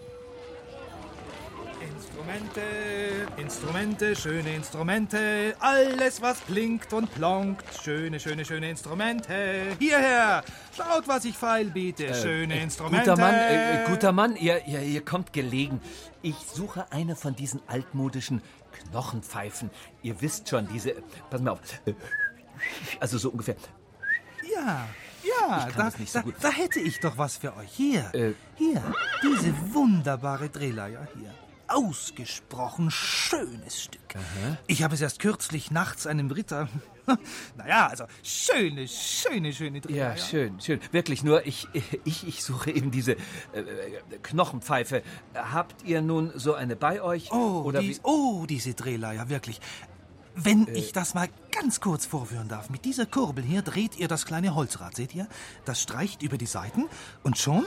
Instrumente, Instrumente, schöne Instrumente, alles was blinkt und plonkt, schöne, schöne, schöne Instrumente. Hierher, schaut, was ich feil biete, schöne Instrumente. Guter Mann, äh, guter Mann, ihr, ihr, ihr kommt gelegen. Ich suche eine von diesen altmodischen Knochenpfeifen. Ihr wisst schon, diese. Pass mal auf. Also so ungefähr. Ja, Ja, da, das nicht so da, gut. da hätte ich doch was für euch. Hier, Äh. hier, diese wunderbare Drehleier hier. Ausgesprochen schönes Stück. Ich habe es erst kürzlich nachts einem Ritter. naja, also schöne, schöne, schöne Drehleier. Ja, schön, schön. Wirklich, nur ich, ich, ich suche eben diese äh, äh, Knochenpfeife. Habt ihr nun so eine bei euch? Oh, Oder dies, oh, diese Drehleier, wirklich. Wenn ich das mal ganz kurz vorführen darf, mit dieser Kurbel hier dreht ihr das kleine Holzrad, seht ihr? Das streicht über die Seiten und schon...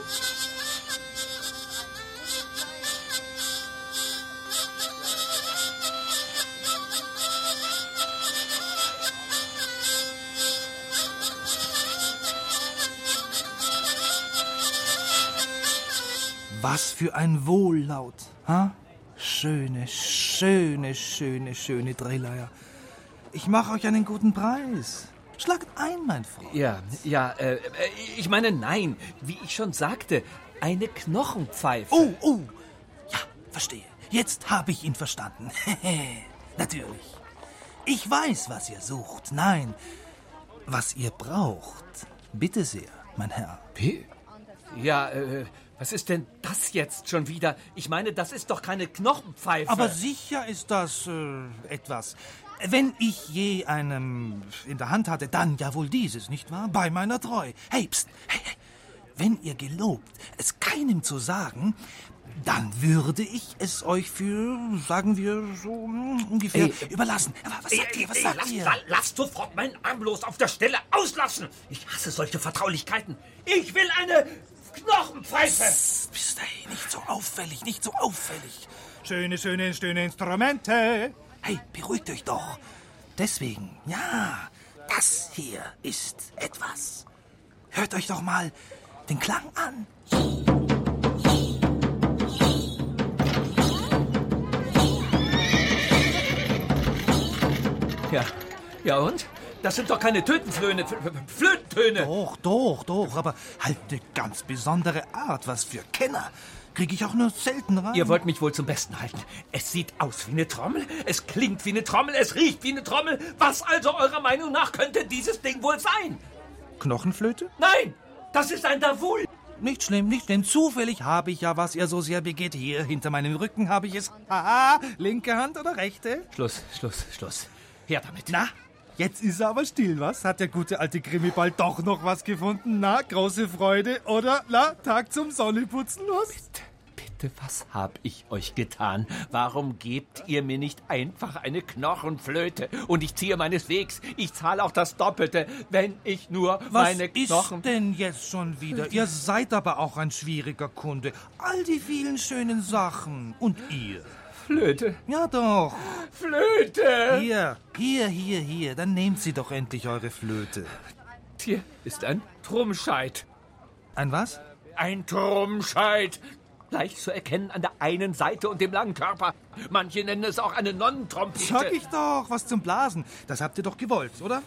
Was für ein Wohllaut, ha? Schöne, schöne, schöne, schöne Drehleier. Ich mache euch einen guten Preis. Schlagt ein, mein Freund. Ja, ja, äh, ich meine, nein, wie ich schon sagte, eine Knochenpfeife. Oh, oh. Ja, verstehe. Jetzt habe ich ihn verstanden. Natürlich. Ich weiß, was ihr sucht. Nein, was ihr braucht. Bitte sehr, mein Herr. Wie? Ja, äh, was ist denn das jetzt schon wieder? Ich meine, das ist doch keine Knochenpfeife. Aber sicher ist das äh, etwas. Wenn ich je einem in der Hand hatte, dann ja wohl dieses, nicht wahr? Bei meiner Treu. Hey, pst, hey, hey. Wenn ihr gelobt, es keinem zu sagen, dann würde ich es euch für, sagen wir, so hm, ungefähr Ey, überlassen. Aber was sagt ihr, was sagt lass, ihr? la- lass sofort meinen Arm los auf der Stelle auslassen. Ich hasse solche Vertraulichkeiten. Ich will eine Knochenpfeife. Psst, hey, nicht so auffällig, nicht so auffällig. Schöne, schöne, schöne Instrumente. Hey, beruhigt euch doch. Deswegen, ja, das hier ist etwas. Hört euch doch mal den Klang an. Ja, ja und? Das sind doch keine Tötenflöhne, F- F- Flötentöne. Doch, doch, doch, aber halt eine ganz besondere Art, was für Kenner. Kriege ich auch nur selten rein. Ihr wollt mich wohl zum Besten halten. Es sieht aus wie eine Trommel, es klingt wie eine Trommel, es riecht wie eine Trommel. Was also eurer Meinung nach könnte dieses Ding wohl sein? Knochenflöte? Nein, das ist ein Davul. Nicht schlimm, nicht schlimm. Zufällig habe ich ja, was ihr so sehr begeht. Hier, hinter meinem Rücken habe ich es. Haha, linke Hand oder rechte? Schluss, Schluss, Schluss. Her damit. Na, jetzt ist er aber still, was? Hat der gute alte Grimmi bald doch noch was gefunden? Na, große Freude, oder? Na, Tag zum Sonneputzen, los? Bitte, was hab ich euch getan? Warum gebt ihr mir nicht einfach eine Knochenflöte? Und ich ziehe meines Wegs. Ich zahle auch das Doppelte, wenn ich nur Was meine ist Knochen... denn jetzt schon wieder? Ihr seid aber auch ein schwieriger Kunde. All die vielen schönen Sachen. Und ihr? Flöte. Ja doch. Flöte! Hier, hier, hier, hier. Dann nehmt sie doch endlich eure Flöte. Hier ist ein Trummscheit. Ein was? Ein Trummscheit. Leicht zu erkennen an der einen Seite und dem langen Körper. Manche nennen es auch eine Nonnentrompete. Sag ich doch, was zum Blasen. Das habt ihr doch gewollt, oder?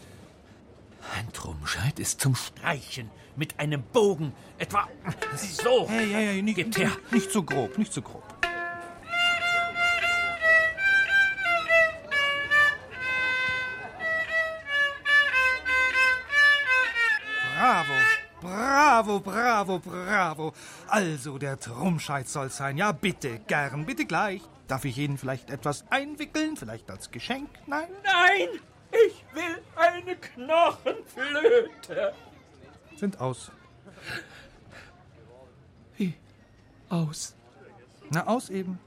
Ein Trummscheit ist zum Streichen. Mit einem Bogen. Etwa so. Hey, hey, hey, nicht, Gebt her. nicht so grob, nicht so grob. Bravo, bravo, bravo, bravo. Also, der Trummscheit soll sein. Ja, bitte, gern, bitte gleich. Darf ich Ihnen vielleicht etwas einwickeln? Vielleicht als Geschenk? Nein? Nein! Ich will eine Knochenflöte. Sind aus. Wie? Aus. Na, aus eben.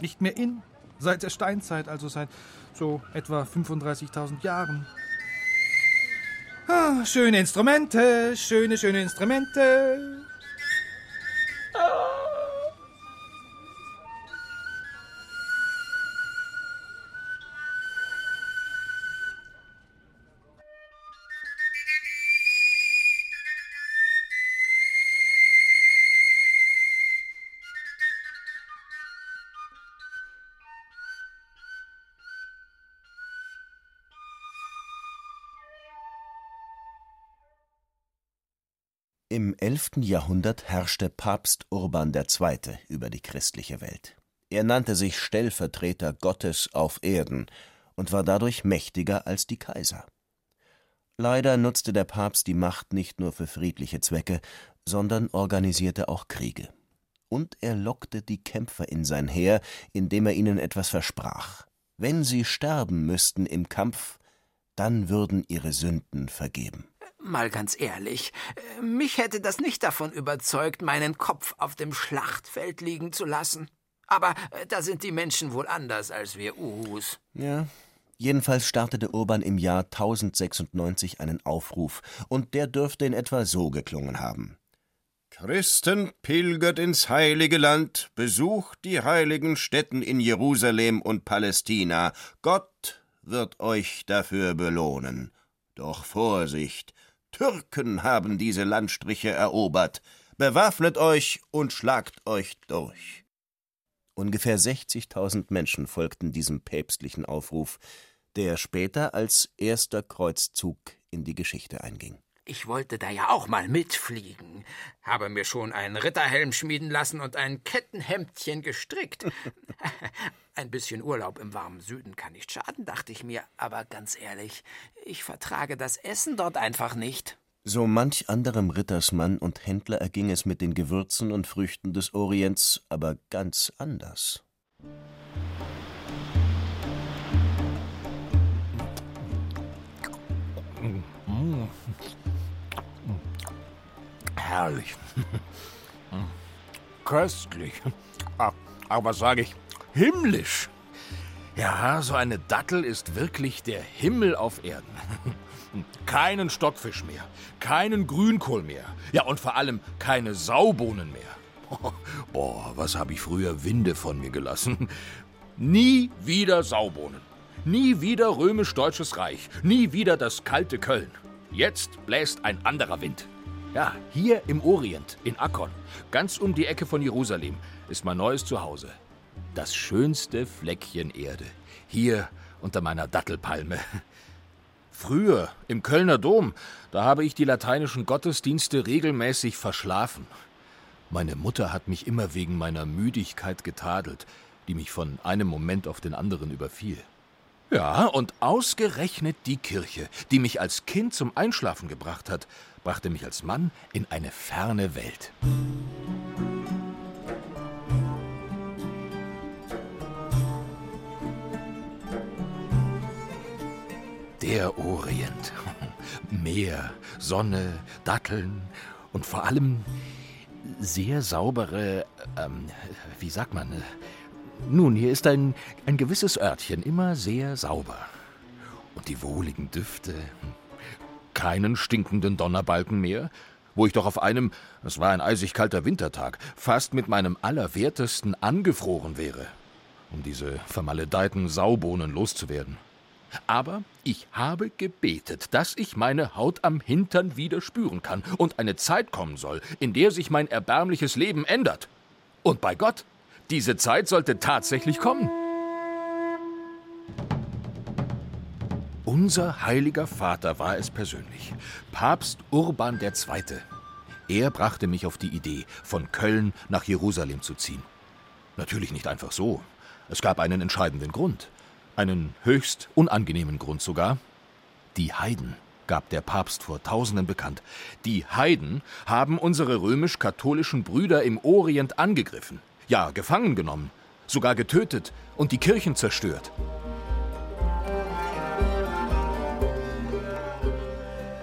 Nicht mehr in. Seit der Steinzeit, also seit so etwa 35.000 Jahren. Ah, schöne Instrumente, schöne, schöne Instrumente. 11. Jahrhundert herrschte Papst Urban II. über die christliche Welt. Er nannte sich Stellvertreter Gottes auf Erden und war dadurch mächtiger als die Kaiser. Leider nutzte der Papst die Macht nicht nur für friedliche Zwecke, sondern organisierte auch Kriege. Und er lockte die Kämpfer in sein Heer, indem er ihnen etwas versprach. Wenn sie sterben müssten im Kampf, dann würden ihre Sünden vergeben. Mal ganz ehrlich, mich hätte das nicht davon überzeugt, meinen Kopf auf dem Schlachtfeld liegen zu lassen. Aber äh, da sind die Menschen wohl anders als wir Uhus. Ja, jedenfalls startete Urban im Jahr 1096 einen Aufruf, und der dürfte in etwa so geklungen haben. Christen, pilgert ins heilige Land, besucht die heiligen Stätten in Jerusalem und Palästina. Gott wird euch dafür belohnen. Doch Vorsicht, Türken haben diese Landstriche erobert. Bewaffnet euch und schlagt euch durch. Ungefähr 60.000 Menschen folgten diesem päpstlichen Aufruf, der später als erster Kreuzzug in die Geschichte einging. Ich wollte da ja auch mal mitfliegen, habe mir schon einen Ritterhelm schmieden lassen und ein Kettenhemdchen gestrickt. Ein bisschen Urlaub im warmen Süden kann nicht schaden, dachte ich mir, aber ganz ehrlich, ich vertrage das Essen dort einfach nicht. So manch anderem Rittersmann und Händler erging es mit den Gewürzen und Früchten des Orients aber ganz anders. Herrlich. Köstlich. Ah, Aber sage ich, himmlisch. Ja, so eine Dattel ist wirklich der Himmel auf Erden. Keinen Stockfisch mehr, keinen Grünkohl mehr. Ja, und vor allem keine Saubohnen mehr. Boah, was habe ich früher Winde von mir gelassen. Nie wieder Saubohnen. Nie wieder römisch-deutsches Reich. Nie wieder das kalte Köln. Jetzt bläst ein anderer Wind. Ja, hier im Orient, in Akkon, ganz um die Ecke von Jerusalem, ist mein neues Zuhause. Das schönste Fleckchen Erde. Hier unter meiner Dattelpalme. Früher, im Kölner Dom, da habe ich die lateinischen Gottesdienste regelmäßig verschlafen. Meine Mutter hat mich immer wegen meiner Müdigkeit getadelt, die mich von einem Moment auf den anderen überfiel. Ja, und ausgerechnet die Kirche, die mich als Kind zum Einschlafen gebracht hat, brachte mich als Mann in eine ferne Welt. Der Orient. Meer, Sonne, Datteln und vor allem sehr saubere, ähm, wie sagt man, äh, nun, hier ist ein, ein gewisses Örtchen immer sehr sauber. Und die wohligen Düfte. Keinen stinkenden Donnerbalken mehr, wo ich doch auf einem, es war ein eisig kalter Wintertag, fast mit meinem Allerwertesten angefroren wäre, um diese vermaledeiten Saubohnen loszuwerden. Aber ich habe gebetet, dass ich meine Haut am Hintern wieder spüren kann und eine Zeit kommen soll, in der sich mein erbärmliches Leben ändert. Und bei Gott, diese Zeit sollte tatsächlich kommen. Unser heiliger Vater war es persönlich, Papst Urban II. Er brachte mich auf die Idee, von Köln nach Jerusalem zu ziehen. Natürlich nicht einfach so. Es gab einen entscheidenden Grund. Einen höchst unangenehmen Grund sogar. Die Heiden gab der Papst vor Tausenden bekannt. Die Heiden haben unsere römisch-katholischen Brüder im Orient angegriffen, ja gefangen genommen, sogar getötet und die Kirchen zerstört.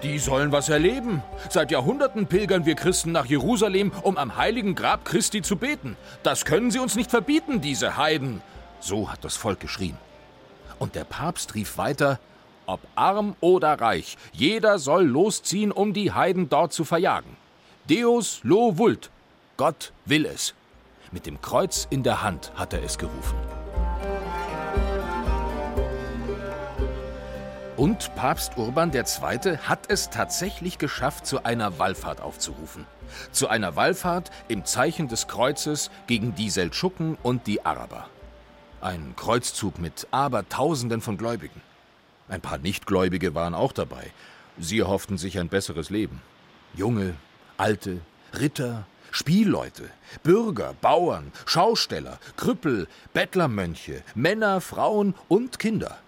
Die sollen was erleben. Seit Jahrhunderten pilgern wir Christen nach Jerusalem, um am heiligen Grab Christi zu beten. Das können sie uns nicht verbieten, diese Heiden. So hat das Volk geschrien. Und der Papst rief weiter, ob arm oder reich, jeder soll losziehen, um die Heiden dort zu verjagen. Deus lo vult, Gott will es. Mit dem Kreuz in der Hand hat er es gerufen. Und Papst Urban II. hat es tatsächlich geschafft, zu einer Wallfahrt aufzurufen. Zu einer Wallfahrt im Zeichen des Kreuzes gegen die Seldschuken und die Araber. Ein Kreuzzug mit Abertausenden von Gläubigen. Ein paar Nichtgläubige waren auch dabei. Sie erhofften sich ein besseres Leben. Junge, alte, Ritter, Spielleute, Bürger, Bauern, Schausteller, Krüppel, Bettlermönche, Männer, Frauen und Kinder.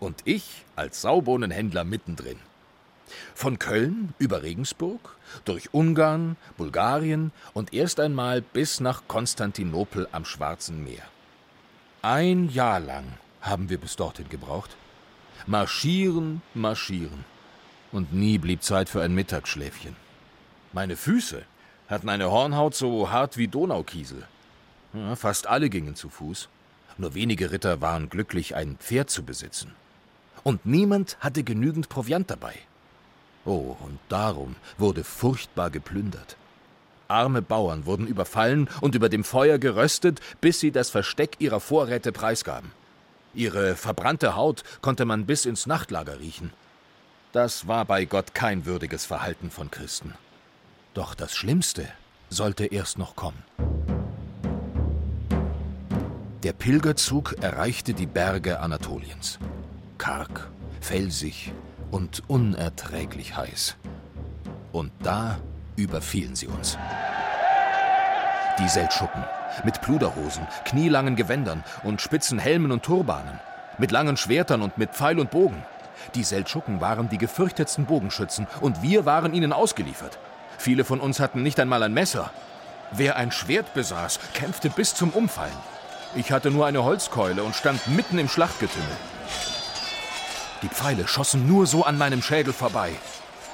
Und ich als Saubohnenhändler mittendrin. Von Köln über Regensburg, durch Ungarn, Bulgarien und erst einmal bis nach Konstantinopel am Schwarzen Meer. Ein Jahr lang haben wir bis dorthin gebraucht. Marschieren, marschieren. Und nie blieb Zeit für ein Mittagsschläfchen. Meine Füße hatten eine Hornhaut so hart wie Donaukiesel. Ja, fast alle gingen zu Fuß. Nur wenige Ritter waren glücklich, ein Pferd zu besitzen. Und niemand hatte genügend Proviant dabei. Oh, und darum wurde furchtbar geplündert. Arme Bauern wurden überfallen und über dem Feuer geröstet, bis sie das Versteck ihrer Vorräte preisgaben. Ihre verbrannte Haut konnte man bis ins Nachtlager riechen. Das war bei Gott kein würdiges Verhalten von Christen. Doch das Schlimmste sollte erst noch kommen. Der Pilgerzug erreichte die Berge Anatoliens. Karg, felsig und unerträglich heiß. Und da überfielen sie uns. Die Seldschuppen mit Pluderhosen, knielangen Gewändern und spitzen Helmen und Turbanen, mit langen Schwertern und mit Pfeil und Bogen. Die Seldschuken waren die gefürchtetsten Bogenschützen und wir waren ihnen ausgeliefert. Viele von uns hatten nicht einmal ein Messer. Wer ein Schwert besaß, kämpfte bis zum Umfallen. Ich hatte nur eine Holzkeule und stand mitten im Schlachtgetümmel. Die Pfeile schossen nur so an meinem Schädel vorbei.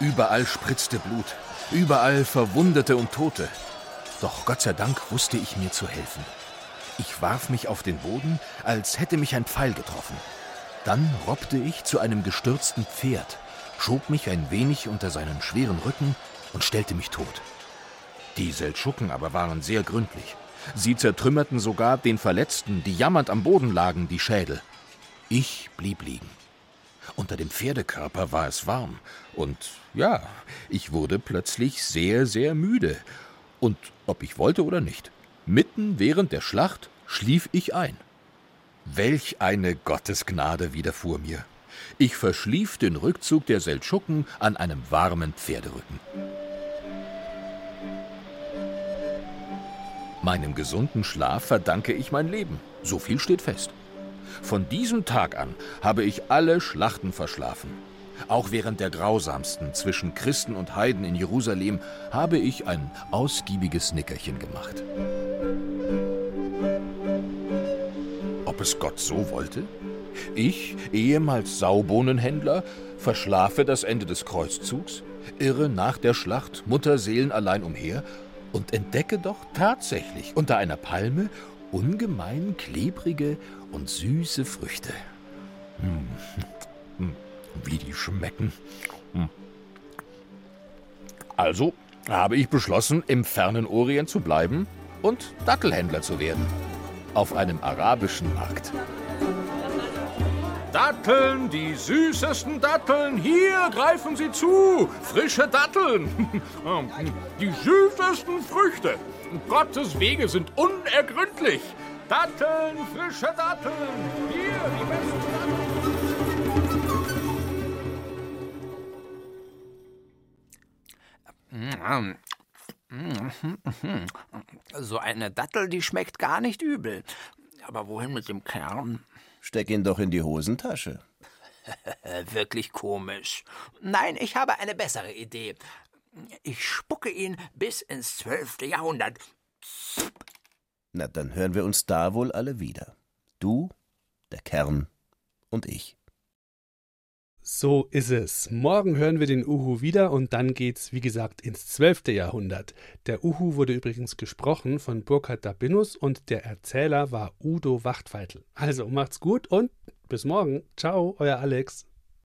Überall spritzte Blut, überall Verwundete und Tote. Doch Gott sei Dank wusste ich mir zu helfen. Ich warf mich auf den Boden, als hätte mich ein Pfeil getroffen. Dann robbte ich zu einem gestürzten Pferd, schob mich ein wenig unter seinen schweren Rücken und stellte mich tot. Die Seldschuken aber waren sehr gründlich. Sie zertrümmerten sogar den Verletzten, die jammernd am Boden lagen, die Schädel. Ich blieb liegen. Unter dem Pferdekörper war es warm, und ja, ich wurde plötzlich sehr, sehr müde. Und ob ich wollte oder nicht, mitten während der Schlacht schlief ich ein. Welch eine Gottesgnade widerfuhr mir. Ich verschlief den Rückzug der Seldschuken an einem warmen Pferderücken. Meinem gesunden Schlaf verdanke ich mein Leben. So viel steht fest. Von diesem Tag an habe ich alle Schlachten verschlafen. Auch während der grausamsten zwischen Christen und Heiden in Jerusalem habe ich ein ausgiebiges Nickerchen gemacht. Ob es Gott so wollte? Ich, ehemals Saubohnenhändler, verschlafe das Ende des Kreuzzugs, irre nach der Schlacht Mutterseelen allein umher und entdecke doch tatsächlich unter einer Palme ungemein klebrige und süße Früchte. Hm. Hm. Wie die schmecken. Hm. Also habe ich beschlossen, im fernen Orient zu bleiben und Dattelhändler zu werden. Auf einem arabischen Markt. Datteln, die süßesten Datteln, hier greifen Sie zu, frische Datteln, die süßesten Früchte. Gottes Wege sind unergründlich. Datteln, frische Datteln, hier die besten Datteln. So eine Dattel, die schmeckt gar nicht übel. Aber wohin mit dem Kern? Steck ihn doch in die Hosentasche. Wirklich komisch. Nein, ich habe eine bessere Idee. Ich spucke ihn bis ins zwölfte Jahrhundert. Na, dann hören wir uns da wohl alle wieder. Du, der Kern und ich. So ist es. Morgen hören wir den Uhu wieder und dann geht's, wie gesagt, ins 12. Jahrhundert. Der Uhu wurde übrigens gesprochen von Burkhard Dabinus und der Erzähler war Udo Wachtfeitel. Also macht's gut und bis morgen. Ciao, euer Alex.